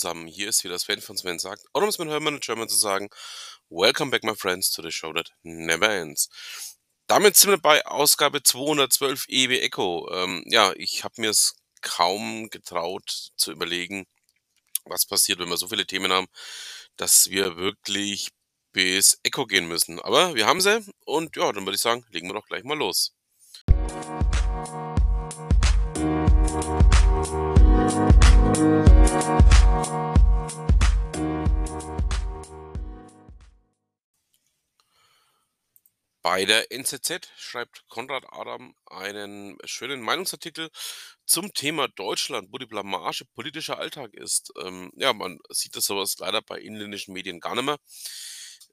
Zusammen, hier ist wieder Sven von Sven sagt, oder um es mit Hermann und German zu sagen, Welcome back my friends to the show that never ends. Damit sind wir bei Ausgabe 212 EW Echo. Ähm, ja, ich habe mir es kaum getraut zu überlegen, was passiert, wenn wir so viele Themen haben, dass wir wirklich bis Echo gehen müssen. Aber wir haben sie und ja, dann würde ich sagen, legen wir doch gleich mal los. Bei der NZZ schreibt Konrad Adam einen schönen Meinungsartikel zum Thema Deutschland, wo die Blamage politischer Alltag ist. Ähm, ja, man sieht das sowas leider bei inländischen Medien gar nicht mehr,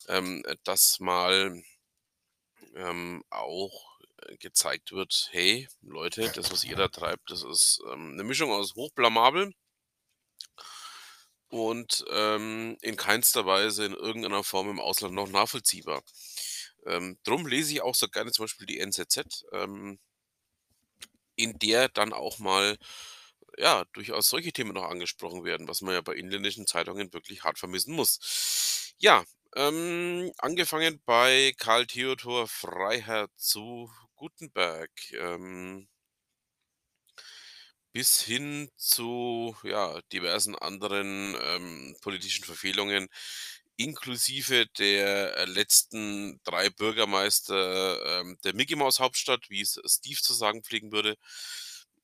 ähm, dass mal ähm, auch gezeigt wird, hey Leute, das, was ihr da treibt, das ist ähm, eine Mischung aus hochblamabel und ähm, in keinster Weise in irgendeiner Form im Ausland noch nachvollziehbar. Ähm, drum lese ich auch so gerne zum Beispiel die NZZ, ähm, in der dann auch mal ja durchaus solche Themen noch angesprochen werden, was man ja bei inländischen Zeitungen wirklich hart vermissen muss. Ja, ähm, angefangen bei Karl Theodor Freiherr zu Gutenberg. Ähm, bis hin zu ja, diversen anderen ähm, politischen Verfehlungen, inklusive der äh, letzten drei Bürgermeister ähm, der Mickey Mouse Hauptstadt, wie es Steve zu sagen pflegen würde,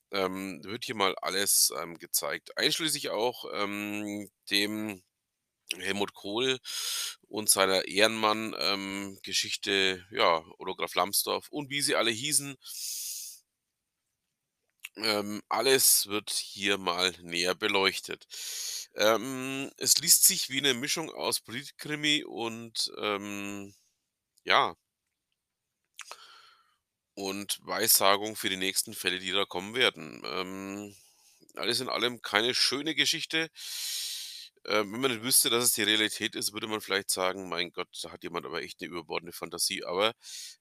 ähm, wird hier mal alles ähm, gezeigt. Einschließlich auch ähm, dem Helmut Kohl und seiner Ehrenmann-Geschichte, ja, Olograf Lambsdorff und wie sie alle hießen. Ähm, alles wird hier mal näher beleuchtet. Ähm, es liest sich wie eine Mischung aus Politkrimi und ähm, ja. Und Weissagung für die nächsten Fälle, die da kommen werden. Ähm, alles in allem keine schöne Geschichte. Ähm, wenn man nicht wüsste, dass es die Realität ist, würde man vielleicht sagen, mein Gott, da hat jemand aber echt eine überbordende Fantasie. Aber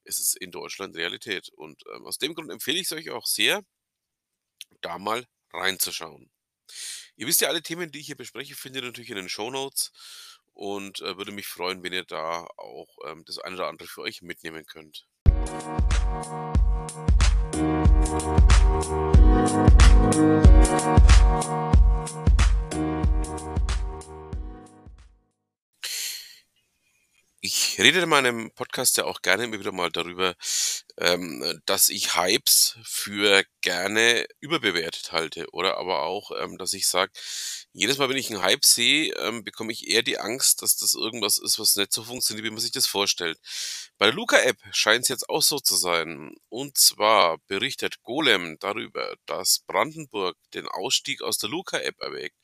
es ist in Deutschland Realität. Und ähm, aus dem Grund empfehle ich es euch auch sehr, da mal reinzuschauen. Ihr wisst ja, alle Themen, die ich hier bespreche, findet ihr natürlich in den Show Notes und äh, würde mich freuen, wenn ihr da auch ähm, das eine oder andere für euch mitnehmen könnt. Rede in meinem Podcast ja auch gerne immer wieder mal darüber, ähm, dass ich Hypes für gerne überbewertet halte oder aber auch, ähm, dass ich sage, jedes Mal, wenn ich einen Hype sehe, ähm, bekomme ich eher die Angst, dass das irgendwas ist, was nicht so funktioniert, wie man sich das vorstellt. Bei der Luca-App scheint es jetzt auch so zu sein. Und zwar berichtet Golem darüber, dass Brandenburg den Ausstieg aus der Luca-App erwägt.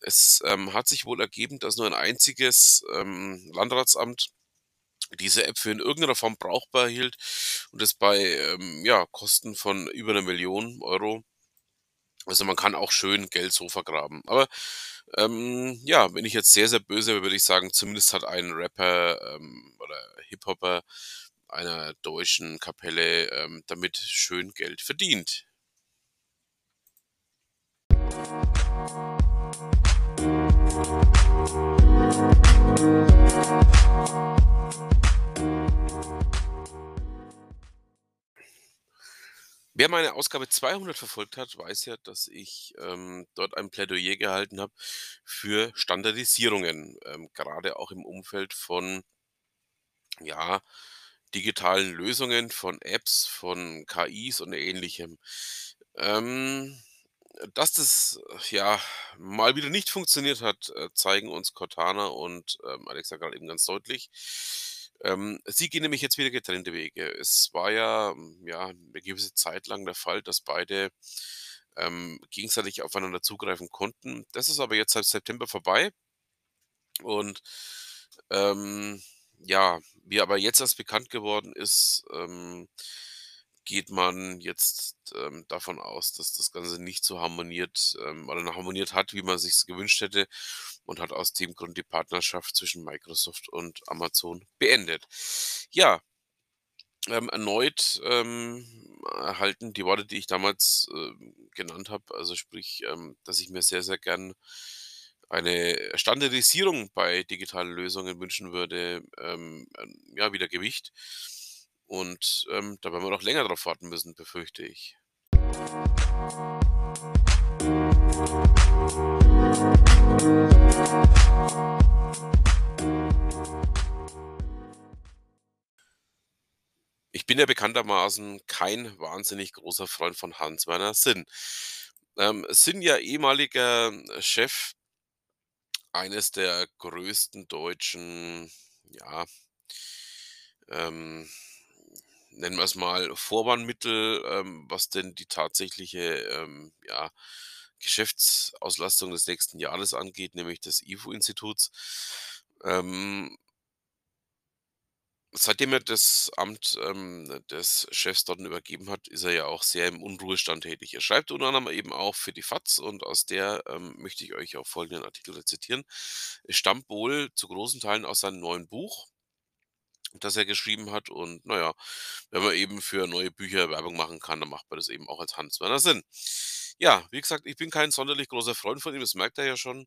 Es ähm, hat sich wohl ergeben, dass nur ein einziges ähm, Landratsamt diese App für in irgendeiner Form brauchbar hielt und das bei ähm, ja, Kosten von über einer Million Euro. Also man kann auch schön Geld so vergraben. Aber ähm, ja, wenn ich jetzt sehr, sehr böse wäre, würde ich sagen, zumindest hat ein Rapper ähm, oder Hip-Hopper einer deutschen Kapelle ähm, damit schön Geld verdient. Wer meine Ausgabe 200 verfolgt hat, weiß ja, dass ich ähm, dort ein Plädoyer gehalten habe für Standardisierungen, ähm, gerade auch im Umfeld von ja, digitalen Lösungen, von Apps, von KIs und ähnlichem. Ähm, dass das ja mal wieder nicht funktioniert hat, äh, zeigen uns Cortana und ähm, Alexa gerade eben ganz deutlich. Ähm, sie gehen nämlich jetzt wieder getrennte Wege. Es war ja, hm, ja, 'ne gewisse Zeit lang der Fall, dass beide, ähm, gegenseitig aufeinander zugreifen konnten. Das ist aber jetzt seit September vorbei. Und, ähm, ja, wie aber jetzt erst bekannt geworden ist, ähm, geht man jetzt, ähm, davon aus, dass das Ganze nicht so harmoniert, ähm, oder harmoniert hat, wie man sich's gewünscht hätte und hat aus dem Grund die Partnerschaft zwischen Microsoft und Amazon beendet. Ja. Ähm, erneut, ähm, erhalten die Worte, die ich damals, äh, genannt habe, also sprich, ähm, dass ich mir sehr, sehr gern eine Standardisierung bei digitalen Lösungen wünschen würde, ähm, ähm, ja, wieder Gewicht. Und, ähm, da werden wir noch länger drauf warten müssen, befürchte ich. Ich bin ja bekanntermaßen kein wahnsinnig großer Freund von Hans-Werner Sinn. Ähm, Sinn ja ehemaliger Chef eines der größten deutschen, ja ähm, nennen wir es mal, Vorwarnmittel, ähm, was denn die tatsächliche, ähm, ja, Geschäftsauslastung des nächsten Jahres angeht, nämlich des IFO-Instituts. Ähm seitdem er das Amt, ähm, des Chefs dort übergeben hat, ist er ja auch sehr im Unruhestand tätig. Er schreibt unter anderem eben auch für die FAZ und aus der, ähm, möchte ich euch auch folgenden Artikel rezitieren. Es stammt wohl zu großen Teilen aus seinem neuen Buch, das er geschrieben hat und na ja, wenn man eben für neue Bücher Werbung machen kann, dann macht man das eben auch als Hans-Werner Sinn. Ja, wie gesagt, ich bin kein sonderlich großer Freund von ihm, das merkt er ja schon,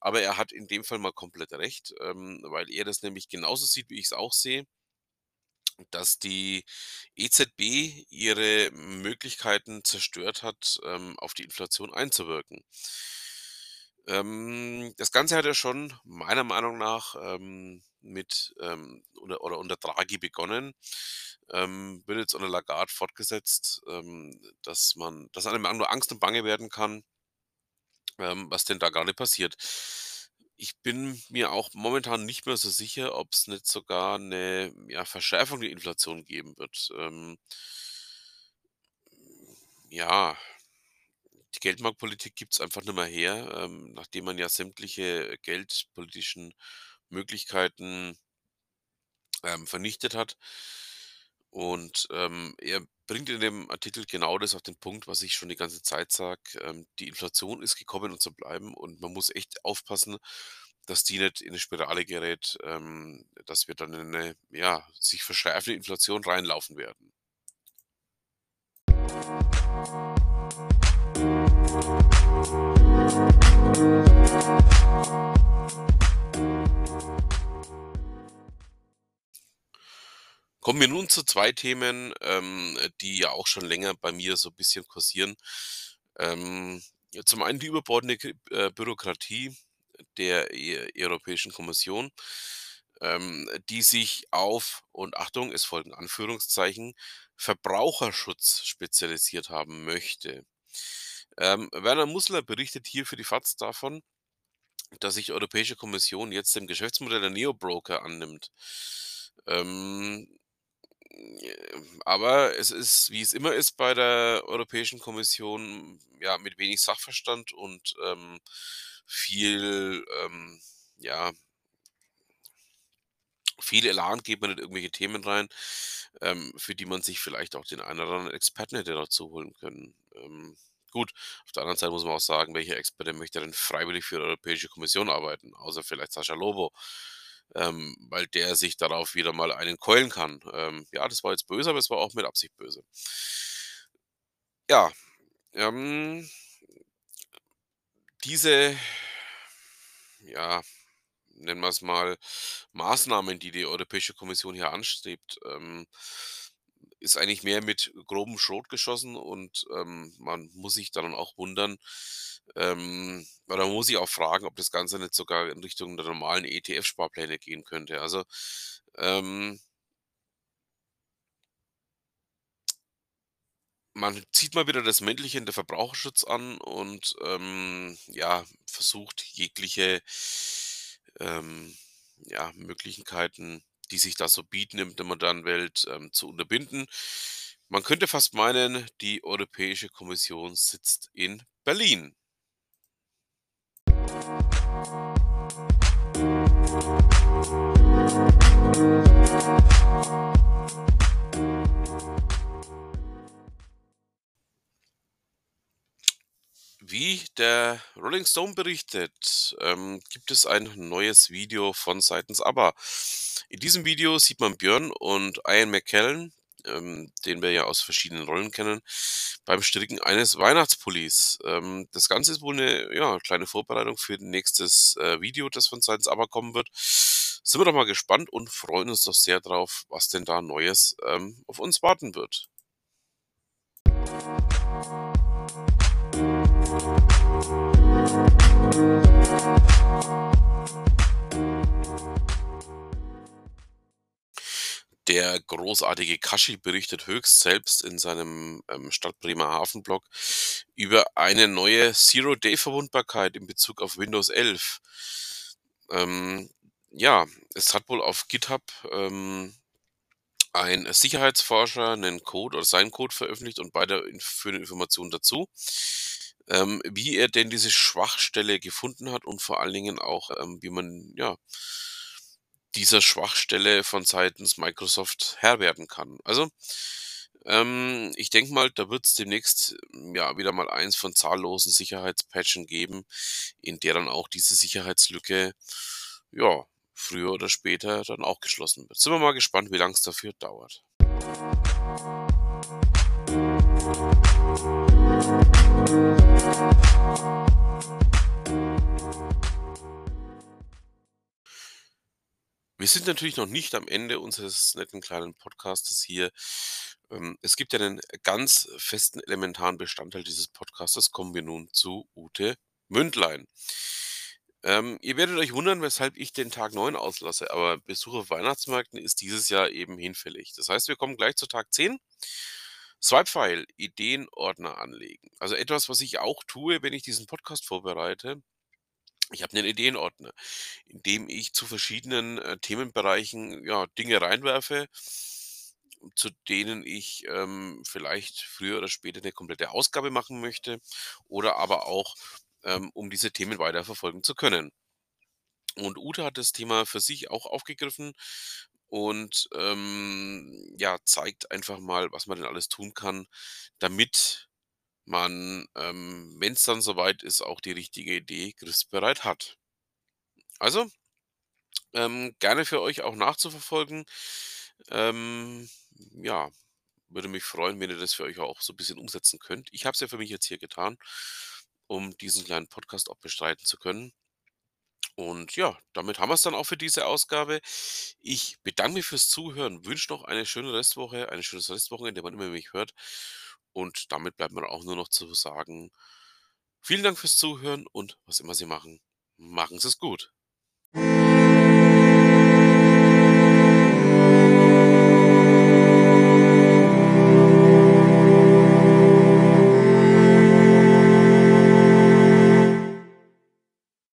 aber er hat in dem Fall mal komplett recht, ähm, weil er das nämlich genauso sieht, wie ich es auch sehe dass die EZB ihre Möglichkeiten zerstört hat, ähm, auf die Inflation einzuwirken. Ähm, das Ganze hat ja schon meiner Meinung nach ähm, mit ähm, oder, oder unter Draghi begonnen, ähm, wird jetzt unter Lagarde fortgesetzt, ähm, dass man, dass einem nur Angst und Bange werden kann, ähm, was denn da gerade passiert. Ich bin mir auch momentan nicht mehr so sicher, ob es nicht sogar eine ja, Verschärfung der Inflation geben wird. Ähm ja, die Geldmarktpolitik gibt es einfach nicht mehr her, ähm, nachdem man ja sämtliche geldpolitischen Möglichkeiten ähm, vernichtet hat. Und, ähm, er bringt in dem Artikel genau das auf den Punkt, was ich schon die ganze Zeit sage. Ähm, die Inflation ist gekommen, um zu bleiben und man muss echt aufpassen, dass die nicht in 'ne Spirale gerät, ähm, dass wir dann in 'ne, ja, sich verschärfende Inflation reinlaufen werden. Kommen wir nun zu 2 Themen, ähm, die ja auch schon länger bei mir so 'n bisschen kursieren. Ähm, zum einen die überbordende äh, Bürokratie der E Europäischen Kommission, ähm, die sich auf und Achtung, es folgen Anführungszeichen, Verbraucherschutz spezialisiert haben möchte. Ähm, Werner Mußler berichtet hier für die FAZ davon, dass sich Europäische Kommission jetzt dem Geschäftsmodell der Neobroker annimmt. Ähm, aber es ist, wie es immer ist bei der Europäischen Kommission, ja, mit wenig Sachverstand und, ähm, viel, ähm, ja viel Elan geht man in irgendwelche Themen rein, ähm, für die man sich vielleicht auch den einen oder anderen Experten hätte dazu holen können. Ähm, gut, auf der anderen Seite muss man auch sagen, welcher Experte möchte denn freiwillig für die Europäische Kommission arbeiten, außer vielleicht Sascha Lobo, ähm, weil der sich darauf wieder mal einen keulen kann. Ähm, ja, das war jetzt böse, aber es war auch mit Absicht böse. Ja, ähm diese ja, nennen wir es mal, Maßnahmen, die die Europäische Kommission hier anstrebt, ähm, ist eigentlich mehr mit grobem Schrot geschossen und, ähm, man muss sich dann auch wundern, ähm oder man muss sich auch fragen, ob das Ganze nicht sogar in Richtung der normalen ETF-Sparpläne gehen könnte. Also, ähm man zieht mal wieder das Mäntelchen der Verbraucherschutz an und, ähm, ja, versucht jegliche, ähm, ja, Möglichkeiten, die sich da so bieten in der modernen Welt, ähm, zu unterbinden. Man könnte fast meinen, die Europäische Kommission sitzt in Berlin. Wie der Rolling Stone berichtet, ähm, gibt es ein neues Video von seitens ABBA. In diesem Video sieht man Björn und Ian McKellen, ähm, den wir ja aus verschiedenen Rollen kennen, beim Stricken eines Weihnachtspullis. Ähm, das Ganze ist wohl eine ja, kleine Vorbereitung für nächstes äh, Video, das von seitens Aber kommen wird. Sind wir doch mal gespannt und freuen uns doch sehr drauf, was denn da Neues ähm, auf uns warten wird. Der großartige Kashi berichtet höchst selbst in seinem ähm, Stadt Bremerhaven-Blog über eine neue Zero-Day-Verwundbarkeit in Bezug auf Windows 11. Ähm, ja, es hat wohl auf GitHub ähm, ein Sicherheitsforscher einen Code oder seinen Code veröffentlicht und beide führen Informationen dazu, ähm, wie er denn diese Schwachstelle gefunden hat und vor allen Dingen auch, ähm, wie man ja dieser Schwachstelle von seitens Microsoft Herr werden kann. Also, ähm, ich denke mal, da wird es demnächst hm, ja wieder mal eins von zahllosen Sicherheitspatchen geben, in der dann auch diese Sicherheitslücke, ja, früher oder später dann auch geschlossen wird. Sind wir mal gespannt, wie lang es dafür dauert. Wir sind natürlich noch nicht am Ende unseres netten kleinen Podcastes hier. Ähm, es gibt ja einen ganz festen, elementaren Bestandteil dieses Podcastes. Kommen wir nun zu Ute Mündlein. Ähm, ihr werdet euch wundern, weshalb ich den Tag 9 auslasse, aber Besuch auf Weihnachtsmärkten ist dieses Jahr eben hinfällig. Das heißt, wir kommen gleich zu Tag 10. Swipe-File, Ideenordner anlegen. Also etwas, was ich auch tue, wenn ich diesen Podcast vorbereite. Ich habe einen Ideenordner, in dem ich zu verschiedenen, äh, Themenbereichen, ja, Dinge reinwerfe, zu denen ich, ähm, vielleicht früher oder später eine komplette Ausgabe machen möchte oder aber auch, ähm, um diese Themen weiterverfolgen zu können. Und Ute hat das Thema für sich auch aufgegriffen und, ähm, ja, zeigt einfach mal, was man denn alles tun kann, damit man, ähm, wenn es dann soweit ist, auch die richtige Idee griffbereit hat. Also, ähm, gerne für euch auch nachzuverfolgen. Ähm, ja, würde mich freuen, wenn ihr das für euch auch so ein bisschen umsetzen könnt. Ich habe es ja für mich jetzt hier getan, um diesen kleinen Podcast auch bestreiten zu können. Und ja, damit haben wir es dann auch für diese Ausgabe. Ich bedanke mich fürs Zuhören, wünsche noch eine schöne Restwoche, ein schönes Restwochenende, wann immer mich hört. Und damit bleibt mir auch nur noch zu sagen, vielen Dank fürs Zuhören und was immer Sie machen, machen Sie es gut.